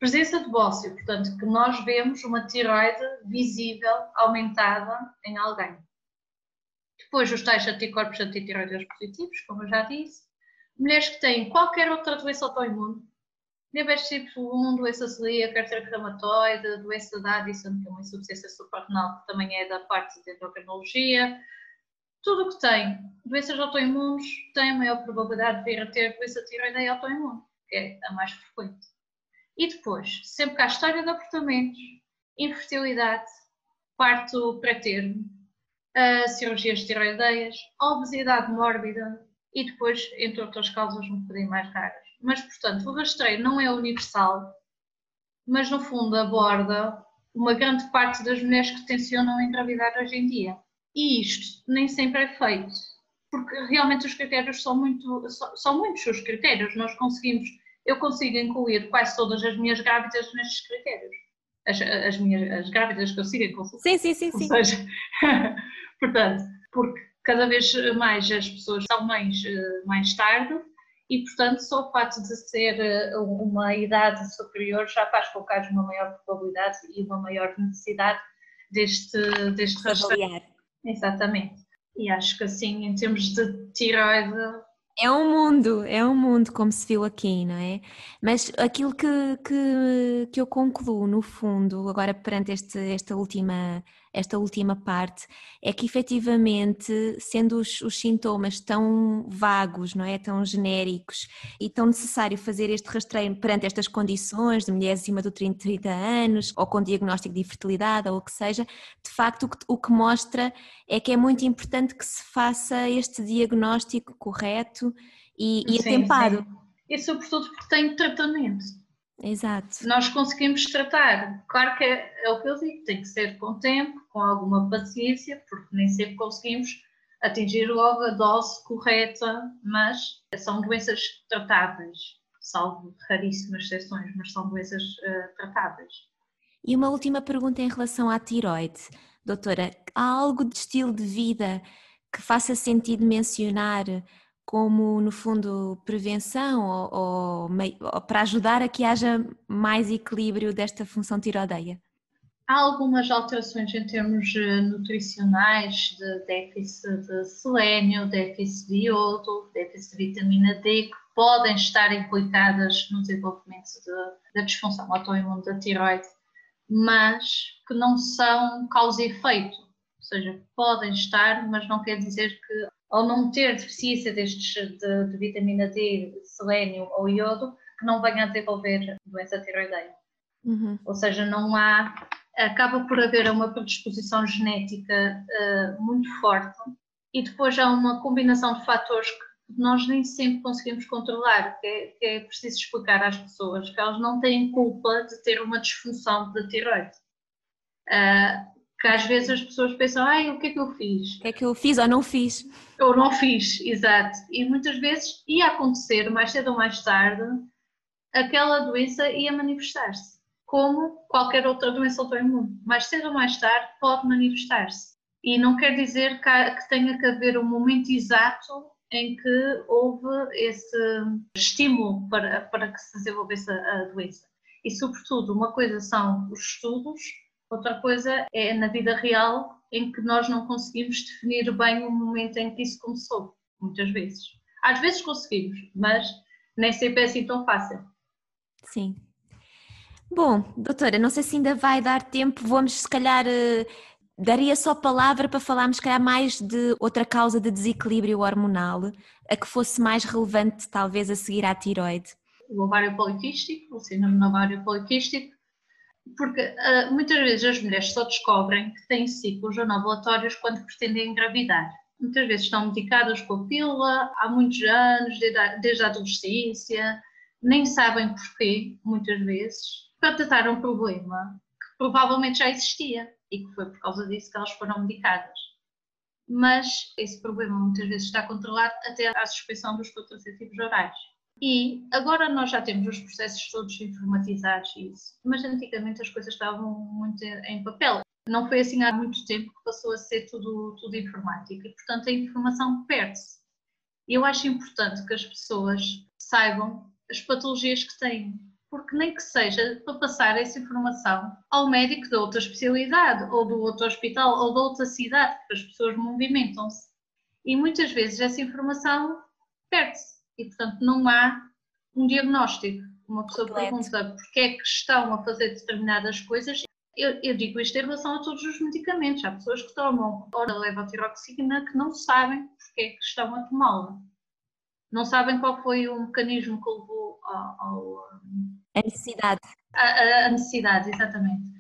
Presença de bócio, portanto, que nós vemos uma tiroide visível aumentada em alguém. Depois, os tais anticorpos antitiroideus positivos, como eu já disse. Mulheres que têm qualquer outra doença autoimune, diabetes tipo 1, doença celíaca, artrite reumatoide, doença da Addison, que é uma insuficiência suprarrenal, que também é da parte de endocrinologia. Tudo o que tem doenças autoimunes tem maior probabilidade de vir a ter doença tiroideia autoimune, que é a mais frequente. E depois, sempre que há história de abortamentos, infertilidade, parto pré-termo, uh, cirurgias tiroideias, obesidade mórbida e depois, entre outras causas um bocadinho mais raras. Mas, portanto, o rastreio não é universal, mas no fundo aborda uma grande parte das mulheres que tencionam engravidar hoje em dia. E isto nem sempre é feito, porque realmente os critérios são muito, são muitos os critérios. Nós conseguimos, eu consigo incluir quase todas as minhas grávidas nestes critérios. As, as minhas as grávidas que eu sigo em consulta. Sim, sim, sim. sim. Seja, Portanto, porque cada vez mais as pessoas são mães eh, mais tarde e, portanto, só o facto de ser eh, uma idade superior já faz haja uma maior probabilidade e uma maior necessidade deste, deste rastreio. Exatamente. E acho que assim, em termos de tiroide, é um mundo, é um mundo, como se viu aqui, não é? Mas aquilo que, que, que eu concluo, no fundo, agora perante este, esta última esta última parte, é que efetivamente, sendo os, os, sintomas tão vagos, não é? Tão genéricos e tão necessário fazer este rastreio perante estas condições de mulheres acima de 30, 30 anos ou com diagnóstico de infertilidade ou o que seja, de facto o que, o que mostra é que é muito importante que se faça este diagnóstico correto e, e sim, atempado. Sim. E sobretudo porque tem tratamento. Exato. Nós conseguimos tratar. Claro que é, é, o que eu digo, tem que ser com tempo, com alguma paciência, porque nem sempre conseguimos atingir logo a dose correta, mas são doenças tratáveis, salvo raríssimas exceções, mas são doenças uh, tratáveis. E uma última pergunta em relação à tiroide. Doutora, há algo de estilo de vida que faça sentido mencionar como, no fundo, prevenção ou, ou, ou, para ajudar a que haja mais equilíbrio desta função tiroideia? Há algumas alterações em termos eh, nutricionais, de déficit de selênio, déficit de iodo, déficit de vitamina D, que podem estar implicadas no desenvolvimento de, da disfunção autoimune da tiroide, mas que não são causa e efeito. Ou seja, podem estar, mas não quer dizer que ao não ter deficiência destes de, de vitamina D, selênio ou iodo, que não venha a desenvolver doença tiroideia. Uhum. Ou seja, não há, acaba por haver uma predisposição genética uh, muito forte e depois há uma combinação de fatores que nós nem sempre conseguimos controlar, que é, que é preciso explicar às pessoas que elas não têm culpa de ter uma disfunção da tiroide. Uh, que às vezes as pessoas pensam, ai, o que é que eu fiz? O que é que eu fiz ou não fiz? Ou não fiz, exato. E muitas vezes ia acontecer, mais cedo ou mais tarde, aquela doença ia manifestar-se. Como qualquer outra doença autoimune. Mais cedo ou mais tarde pode manifestar-se. E não quer dizer que, tenha que haver um momento exato em que houve esse estímulo para, para que se desenvolvesse a, a doença. E, sobretudo, uma coisa são os estudos Outra coisa é na vida real em que nós não conseguimos definir bem o momento em que isso começou, muitas vezes. Às vezes conseguimos, mas nem sempre é assim tão fácil. Sim. Bom, doutora, não sei se ainda vai dar tempo, vamos se calhar. Eh, daria só palavra para falarmos, se calhar, mais de outra causa de desequilíbrio hormonal, a que fosse mais relevante, talvez, a seguir à tiroide. O ovário poliquístico, o síndrome do ovário poliquístico, porque uh, muitas vezes as mulheres só descobrem que têm ciclos anovulatórios quando pretendem engravidar. Muitas vezes estão medicadas com a pílula há muitos anos, desde desde a adolescência, nem sabem porquê, muitas vezes, para tratar um problema que provavelmente já existia e que foi por causa disso que elas foram medicadas. Mas esse problema muitas vezes está controlado até à suspensão dos contraceptivos orais. E agora nós já temos os processos todos informatizados e isso, mas antigamente as coisas estavam muito em papel. Não foi assim há muito tempo que passou a ser tudo, tudo informático e, portanto, a informação perde-se. Eu acho importante que as pessoas saibam as patologias que têm, porque nem que seja para passar essa informação ao médico de outra especialidade, ou do outro hospital, ou de outra cidade, porque as pessoas movimentam-se. E muitas vezes essa informação perde-se e, portanto, não há um diagnóstico. Uma pessoa Completo. pergunta porque é que estão a fazer determinadas coisas. Eu, eu, digo isto em relação a todos os medicamentos. Há pessoas que tomam ora levotiroxina que não sabem porque é que estão a tomá-la. Não sabem qual foi o mecanismo que levou ao. ao a necessidade. A, a necessidade, exatamente.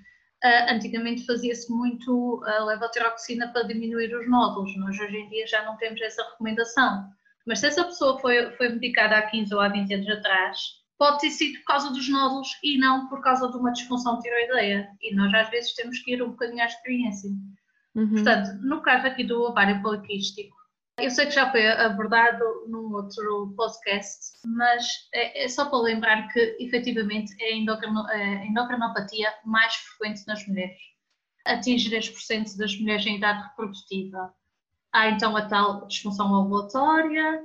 Uh, antigamente fazia-se muito a levotiroxina para diminuir os nódulos, nós hoje em dia já não temos essa recomendação. Mas se essa pessoa foi, foi medicada há 15 ou há 20 anos atrás, pode ter sido por causa dos nódulos e não por causa de uma disfunção tiroideia. E nós às vezes temos que ir um bocadinho à experiência. Uhum. Portanto, no caso aqui do ovário poliquístico, eu sei que já foi abordado num outro podcast, mas é, é só para lembrar que efetivamente é a, endocrino, é a endocrinopatia mais frequente nas mulheres. Atinge 10% das mulheres em idade reprodutiva. Há então a tal disfunção ovulatória,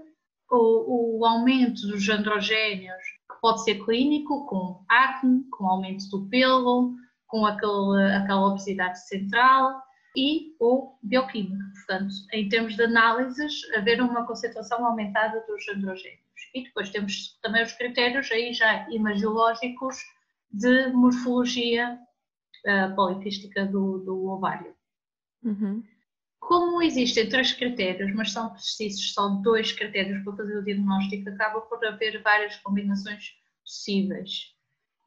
o, o aumento dos androgénios, que pode ser clínico, com acne, com aumento do pelo, com aquele, aquela obesidade central e o bioquímico. Portanto, em termos de análises, haver uma concentração aumentada dos androgénios. E depois temos também os critérios aí já imagiológicos de morfologia uh, do, do ovário. Uhum. Como existem três critérios, mas são precisos só dois critérios para fazer o diagnóstico, acaba por haver várias combinações possíveis.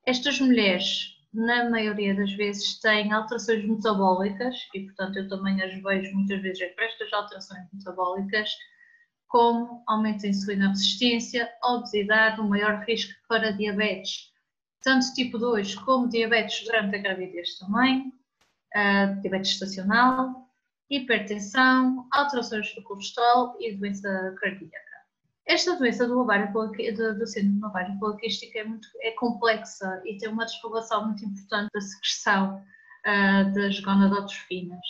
Estas mulheres, na maioria das vezes, têm alterações metabólicas, e portanto eu também as vejo muitas vezes para estas alterações metabólicas, como aumento da insulina resistência, obesidade, um maior risco para diabetes, tanto tipo 2 como diabetes durante a gravidez também, uh, diabetes estacional, hipertensão, alterações do colesterol e doença cardíaca. Esta doença do ovário do, do síndrome ovário poliquístico é, muito, é complexa e tem uma desregulação muito importante da secreção uh, das gonadotrofinas.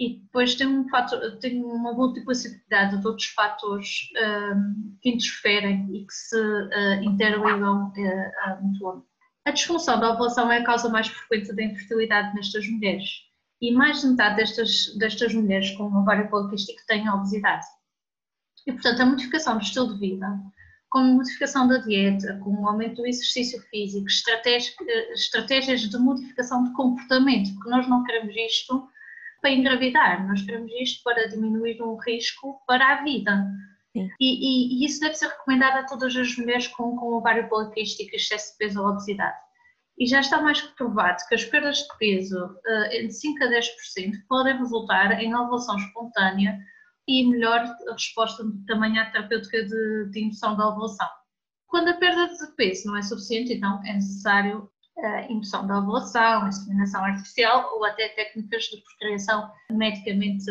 E depois tem, um fator, tem uma multiplicidade de outros fatores um, que interferem e que se uh, interligam uh, mutuamente. A disfunção da ovulação é a causa mais frequente da infertilidade nestas mulheres e mais de metade destas, destas mulheres com ovário poliquístico têm obesidade. E, portanto, a modificação do estilo de vida, com a modificação da dieta, com o aumento do exercício físico, estratégias, estratégias de modificação de comportamento, porque nós não queremos isto para engravidar, nós queremos isto para diminuir um risco para a vida. E, e, e, isso deve ser recomendado a todas as mulheres com, com ovário poliquístico, excesso de peso ou obesidade. E já está mais que provado que as perdas de peso uh, entre 5 a 10% podem resultar em ovulação espontânea e melhor resposta também à terapêutica de, de indução da ovulação. Quando a perda de peso não é suficiente, então é necessário a indução da ovulação, inseminação artificial ou até técnicas de procriação medicamente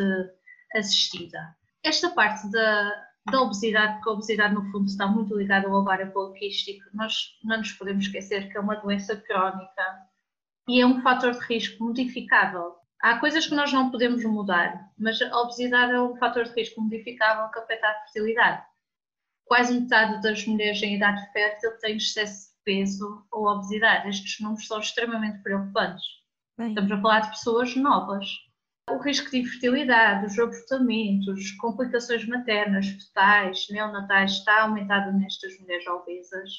assistida. Esta parte da, da obesidade, porque a obesidade no fundo está muito ligada ao ovário poliquístico, nós não nos podemos esquecer que é uma doença crónica e é um fator de risco modificável. Há coisas que nós não podemos mudar, mas a obesidade é um fator de risco modificável que afeta a fertilidade. Quase metade das mulheres em idade fértil têm excesso peso ou obesidade. Estes números são extremamente preocupantes. Bem. Estamos a falar de pessoas novas. O risco de infertilidade, os abortamentos, complicações maternas, fetais, neonatais está aumentado nestas mulheres obesas.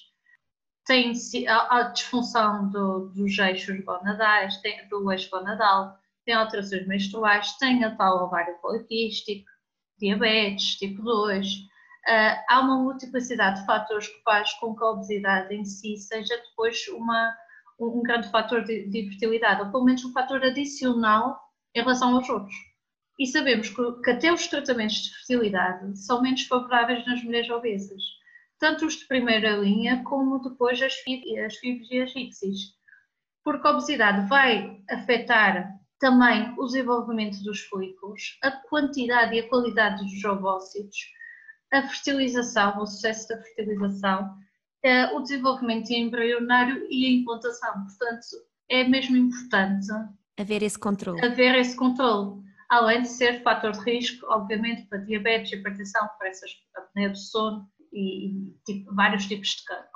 Tem a, disfunção do, dos eixos gonadais, tem, do eixo gonadal, tem alterações menstruais, tem a tal ovário poliquístico, diabetes tipo 2, Uh, há uma multiplicidade de fatores que faz com que a obesidade em si seja depois uma, um grande fator de, de ou pelo menos um fator adicional em relação aos outros. E sabemos que, que até os tratamentos de fertilidade são menos favoráveis nas mulheres obesas, tanto os de primeira linha como depois as, as e as ICSIs, porque a obesidade vai afetar também o desenvolvimento dos folículos, a quantidade e a qualidade dos ovócitos, a fertilização, o sucesso da fertilização, é o desenvolvimento embrionário e a implantação. Portanto, é mesmo importante haver esse controle. Haver esse controle, além de ser fator de risco, obviamente, para diabetes, hipertensão, para essas apneia do sono e, e tipo, vários tipos de cancros.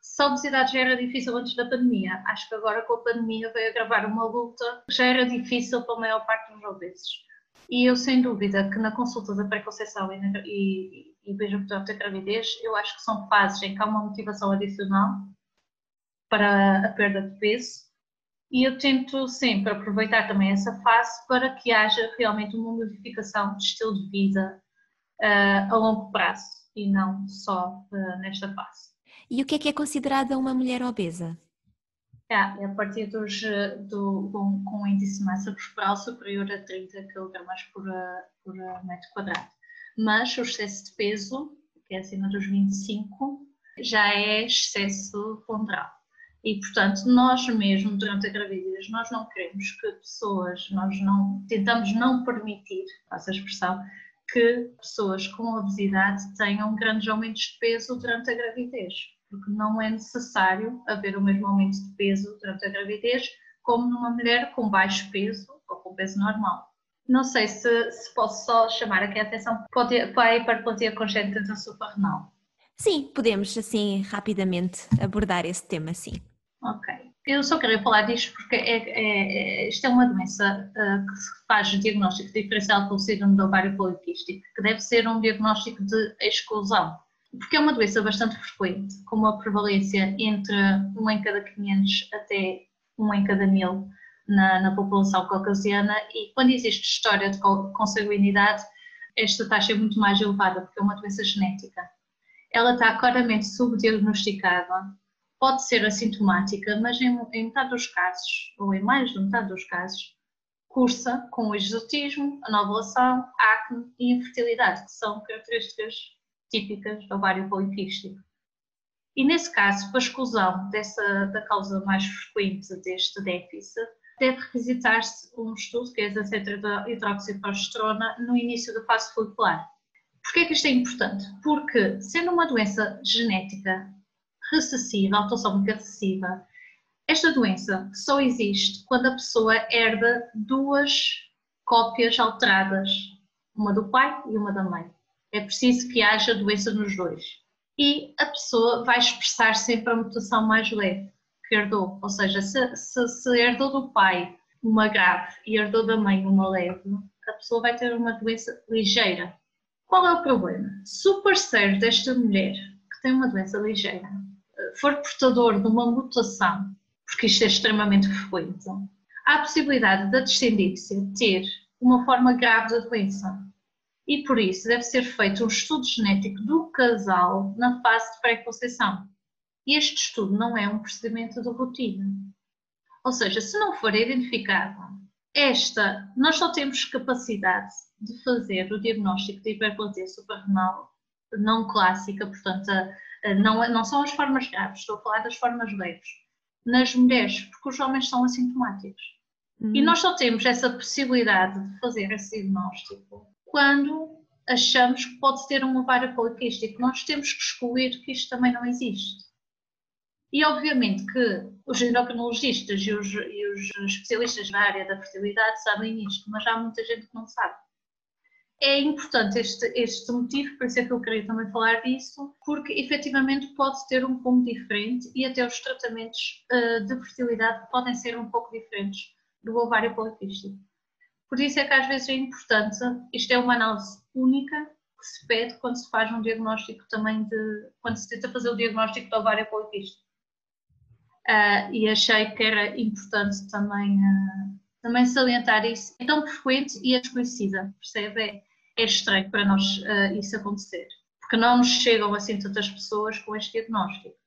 Se a obesidade já era difícil antes da pandemia, acho que agora com a pandemia veio agravar uma luta que já era difícil para a maior parte dos obesos. E eu, sem dúvida, que na consulta da pré-conceição e, e, e mesmo durante a gravidez, eu acho que são fases em que há uma motivação adicional para a perda de peso. E eu tento sempre aproveitar também essa fase para que haja realmente uma modificação de estilo de vida uh, a longo prazo e não só uh, nesta fase. E o que é que é considerada uma mulher obesa? É, é a partir dos, do, com, com um índice de massa corporal superior a 30 kg por, por metro quadrado. Mas o excesso de peso, que é acima dos 25, já é excesso ponderal. E, portanto, nós mesmo, durante a gravidez, nós não queremos que pessoas, nós não, tentamos não permitir, faço a expressão, que pessoas com obesidade tenham grandes aumentos de peso durante a gravidez porque não é necessário haver o mesmo aumento de peso durante a gravidez como numa mulher com baixo peso ou com peso normal. Não sei se, se posso só chamar aqui a atenção para a hiperplasia congénita suprarrenal. Sim, podemos assim rapidamente abordar esse tema, sim. Ok. Eu só queria falar disto porque é, é, é, isto é uma doença uh, que se faz diagnóstico diferencial com o síndrome do ovário poliquístico, que deve ser um diagnóstico de exclusão porque é uma doença bastante frequente, com uma prevalência entre 1 em cada 500 até 1 em cada 1000 na, na população caucasiana e quando existe história de consanguinidade, esta taxa é muito mais elevada porque é uma doença genética. Ela está claramente subdiagnosticada, pode ser assintomática, mas em, em metade dos casos, ou em mais de metade dos casos, cursa com o exotismo, anovulação, acne e infertilidade, que são características típicas do ovário poliquístico. E nesse caso, para exclusão dessa, da causa mais frequente deste déficit, deve revisitar-se um estudo que é a hidroxiprogesterona no início da fase folicular. Porquê é que isto é importante? Porque, sendo uma doença genética recessiva, autossômica recessiva, esta doença só existe quando a pessoa herda duas cópias alteradas, uma do pai e uma da mãe. É preciso que haja doença nos dois. E a pessoa vai expressar sempre a mutação mais leve que herdou. Ou seja, se, se, se herdou do pai uma grave e herdou da mãe uma leve, a pessoa vai ter uma doença ligeira. Qual é o problema? Se o parceiro desta mulher, que tem uma doença ligeira, for portador de uma mutação porque isto é extremamente frequente, há a possibilidade da descendência ter uma forma grave da doença. E por isso deve ser feito um estudo genético do casal na fase de pré-conceição. E este estudo não é um procedimento de rotina. Ou seja, se não for identificada esta, nós só temos capacidade de fazer o diagnóstico de hiperplasia suprarrenal não clássica, portanto, não, não são as formas graves, estou a falar das formas leves nas mulheres, porque os homens são assintomáticos. Uhum. E nós só temos essa possibilidade de fazer esse diagnóstico quando achamos que pode ter um ovário poliquístico. Nós temos que excluir que isto também não existe. E obviamente que os endocrinologistas e os, e os especialistas na área da fertilidade sabem isto, mas há muita gente que não sabe é importante este, este motivo, por isso é que eu queria também falar disso, porque efetivamente pode ter um ponto diferente e até os tratamentos uh, de fertilidade podem ser um pouco diferentes do ovário poliquístico. Por isso é que às vezes é importante, isto é uma análise única que se pede quando se faz um diagnóstico também de, quando se tenta fazer o diagnóstico do ovário poliquístico. Uh, e achei que era importante também, uh, também salientar isso. É tão frequente e é desconhecida, percebe? É estranho para nós uh, isso acontecer, porque não nos chegam assim tantas pessoas com este diagnóstico.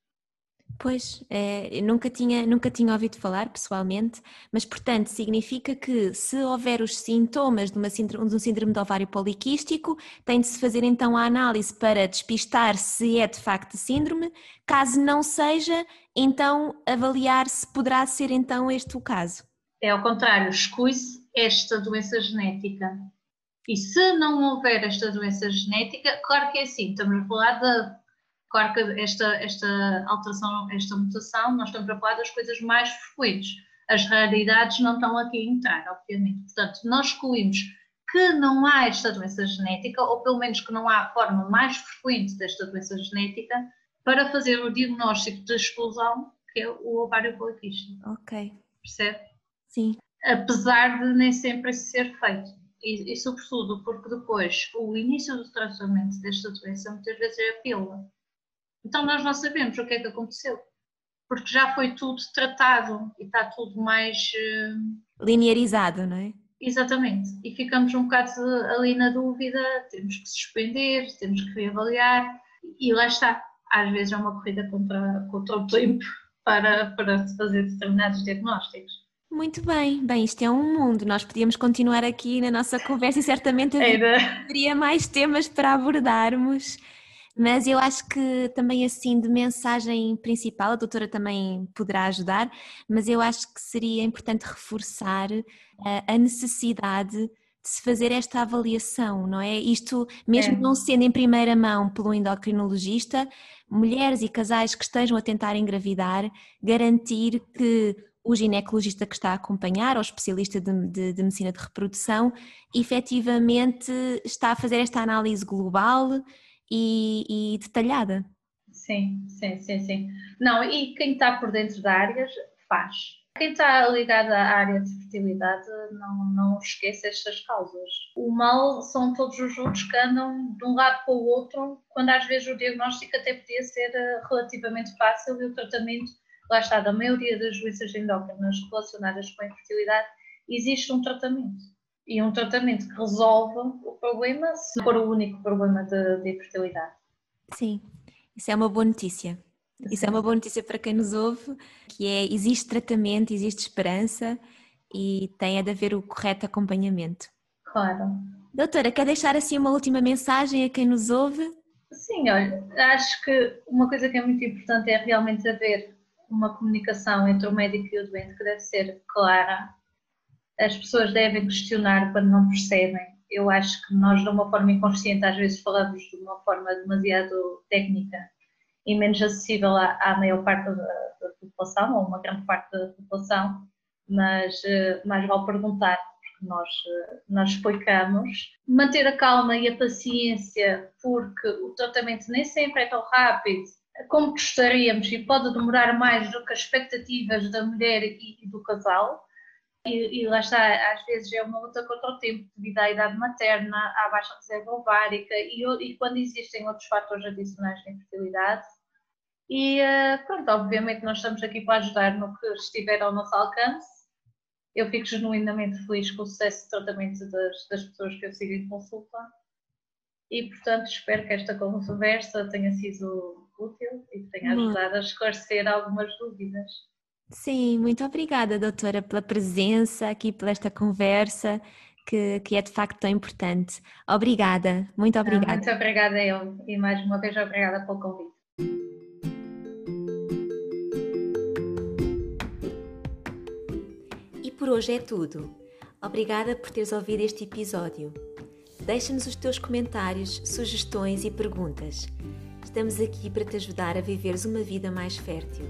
Pois, é, nunca, tinha, nunca tinha ouvido falar pessoalmente, mas portanto significa que se houver os sintomas de, uma síndrome, de um síndrome de ovário poliquístico, tem de se fazer então a análise para despistar se é de facto síndrome, caso não seja, então avaliar se poderá ser então este o caso. É ao contrário, exclui-se esta doença genética e se não houver esta doença genética, claro que é assim, estamos a falar da. Claro que esta, esta alteração, esta mutação, nós estamos a falar das coisas mais frequentes. As raridades não estão aqui a entrar, obviamente. Portanto, nós excluímos que não há esta doença genética, ou pelo menos que não há a forma mais frequente desta doença genética, para fazer o diagnóstico de exclusão, que é o ovário poliquístico. Ok. Percebe? Sim. Apesar de nem sempre ser feito e, e, sobretudo porque depois o início do tratamento desta doença muitas vezes é a pílula. Então nós não sabemos o que é que aconteceu, porque já foi tudo tratado e está tudo mais uh... linearizado, não é? Exatamente, e ficamos um bocado ali na dúvida, temos que suspender, temos que reavaliar e lá está, às vezes é uma corrida contra, contra o tempo para, para fazer determinados diagnósticos. Muito bem, bem, isto é um mundo. Nós podíamos continuar aqui na nossa conversa e certamente haveria mais temas para abordarmos, mas eu acho que também assim de mensagem principal, a doutora também poderá ajudar, mas eu acho que seria importante reforçar a, a necessidade de se fazer esta avaliação, não é? Isto, mesmo é. não sendo em primeira mão pelo endocrinologista, mulheres e casais que estejam a tentar engravidar, garantir que o ginecologista que está a acompanhar, ou especialista de, de, de, medicina de reprodução, efetivamente está a fazer esta análise global e, e, detalhada. Sim, sim, sim, sim. Não, e quem está por dentro da área faz. Quem está ligado à área de fertilidade não, não esquece estas causas. O mal são todos os outros que andam de um lado para o outro, quando às vezes o diagnóstico até podia ser eh, relativamente fácil e o tratamento lá está, da maioria das doenças endócrinas relacionadas com a infertilidade, existe um tratamento. E um tratamento que resolve o problema, se for o único problema de, de infertilidade. Sim, isso é uma boa notícia. Isso é uma boa notícia para quem nos ouve, que é existe tratamento, existe esperança e tem a de haver o correto acompanhamento. Claro. Doutora, quer deixar assim uma última mensagem a quem nos ouve? Sim, olha, acho que uma coisa que é muito importante é realmente haver uma comunicação entre o médico e o doente que deve ser clara. As pessoas devem questionar quando não percebem. Eu acho que nós, de uma forma inconsciente, às vezes falamos de uma forma demasiado técnica e menos acessível à, à maior parte da, da, população, ou uma grande parte da população, mas uh, mais vale perguntar, porque nós, uh, nós explicamos. Manter a calma e a paciência, porque o tratamento nem sempre é tão rápido como gostaríamos e pode demorar mais do que as expectativas da mulher e, do casal. E, e, lá está, às vezes é uma luta contra o tempo devido à idade materna, à baixa reserva ovárica e, e quando existem outros fatores adicionais de infertilidade. E eh, pronto, obviamente nós estamos aqui para ajudar no que estiver ao nosso alcance. Eu fico genuinamente feliz com o sucesso de tratamento das, das pessoas que eu sigo em consulta. E portanto espero que esta conversa tenha sido útil e que tenha ajudado a esclarecer algumas dúvidas. Sim, muito obrigada, doutora, pela presença aqui, por esta conversa, que, que é de facto tão importante. Obrigada, muito obrigada. muito obrigada eu e mais uma vez obrigada pelo convite. E por hoje é tudo. Obrigada por teres ouvido este episódio. Deixa-nos os teus comentários, sugestões e perguntas. Estamos aqui para te ajudar a viveres uma vida mais fértil.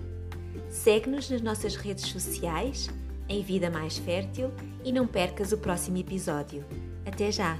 Segue-nos nas nossas redes sociais, em Vida Mais Fértil, e não percas o próximo episódio. Até já!